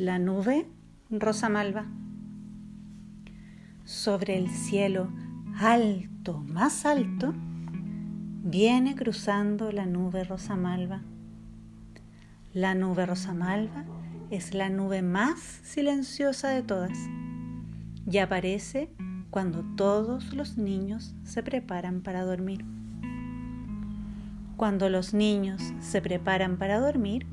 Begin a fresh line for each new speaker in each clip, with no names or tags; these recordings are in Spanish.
La nube rosa malva. Sobre el cielo alto, más alto, viene cruzando la nube rosa malva. La nube rosa malva es la nube más silenciosa de todas y aparece cuando todos los niños se preparan para dormir. Cuando los niños se preparan para dormir,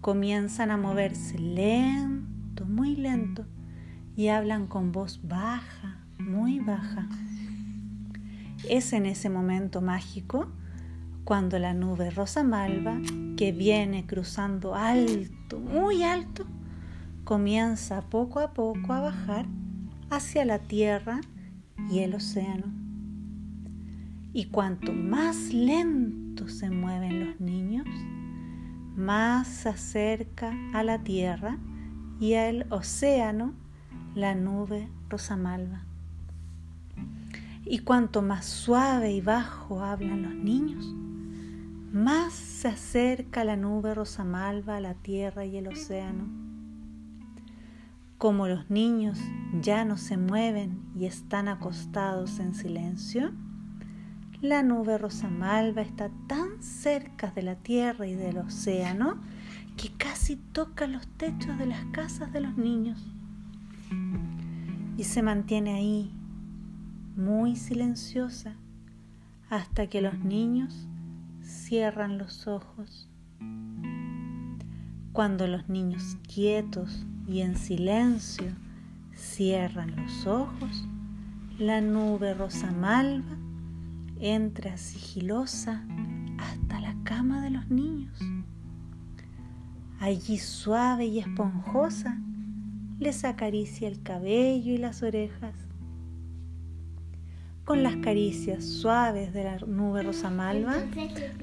comienzan a moverse lento, muy lento, y hablan con voz baja, muy baja. Es en ese momento mágico cuando la nube rosa malva, que viene cruzando alto, muy alto, comienza poco a poco a bajar hacia la tierra y el océano. Y cuanto más lento se mueven los niños, más se acerca a la tierra y al océano la nube rosa malva. Y cuanto más suave y bajo hablan los niños, más se acerca la nube rosa malva a la tierra y el océano. Como los niños ya no se mueven y están acostados en silencio, la nube rosa malva está tan cerca de la tierra y del océano que casi toca los techos de las casas de los niños. Y se mantiene ahí, muy silenciosa, hasta que los niños cierran los ojos. Cuando los niños quietos y en silencio cierran los ojos, la nube rosa malva entra sigilosa hasta la cama de los niños. Allí suave y esponjosa les acaricia el cabello y las orejas. Con las caricias suaves de la nube rosa malva,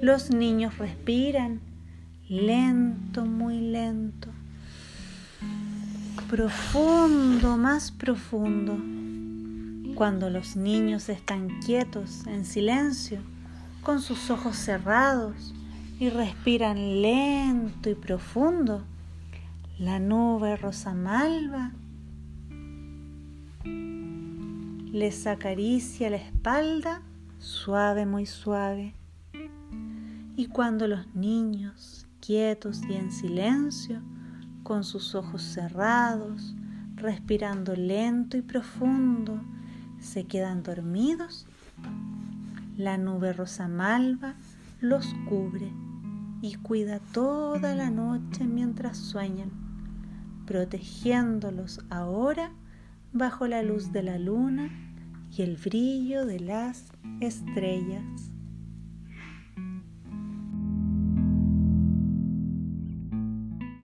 los niños respiran lento, muy lento, profundo, más profundo cuando los niños están quietos, en silencio, con sus ojos cerrados y respiran lento y profundo, la nube rosa malva les acaricia la espalda suave, muy suave. Y cuando los niños, quietos y en silencio, con sus ojos cerrados, respirando lento y profundo, se quedan dormidos, la nube rosa malva los cubre y cuida toda la noche mientras sueñan, protegiéndolos ahora bajo la luz de la luna y el brillo de las estrellas.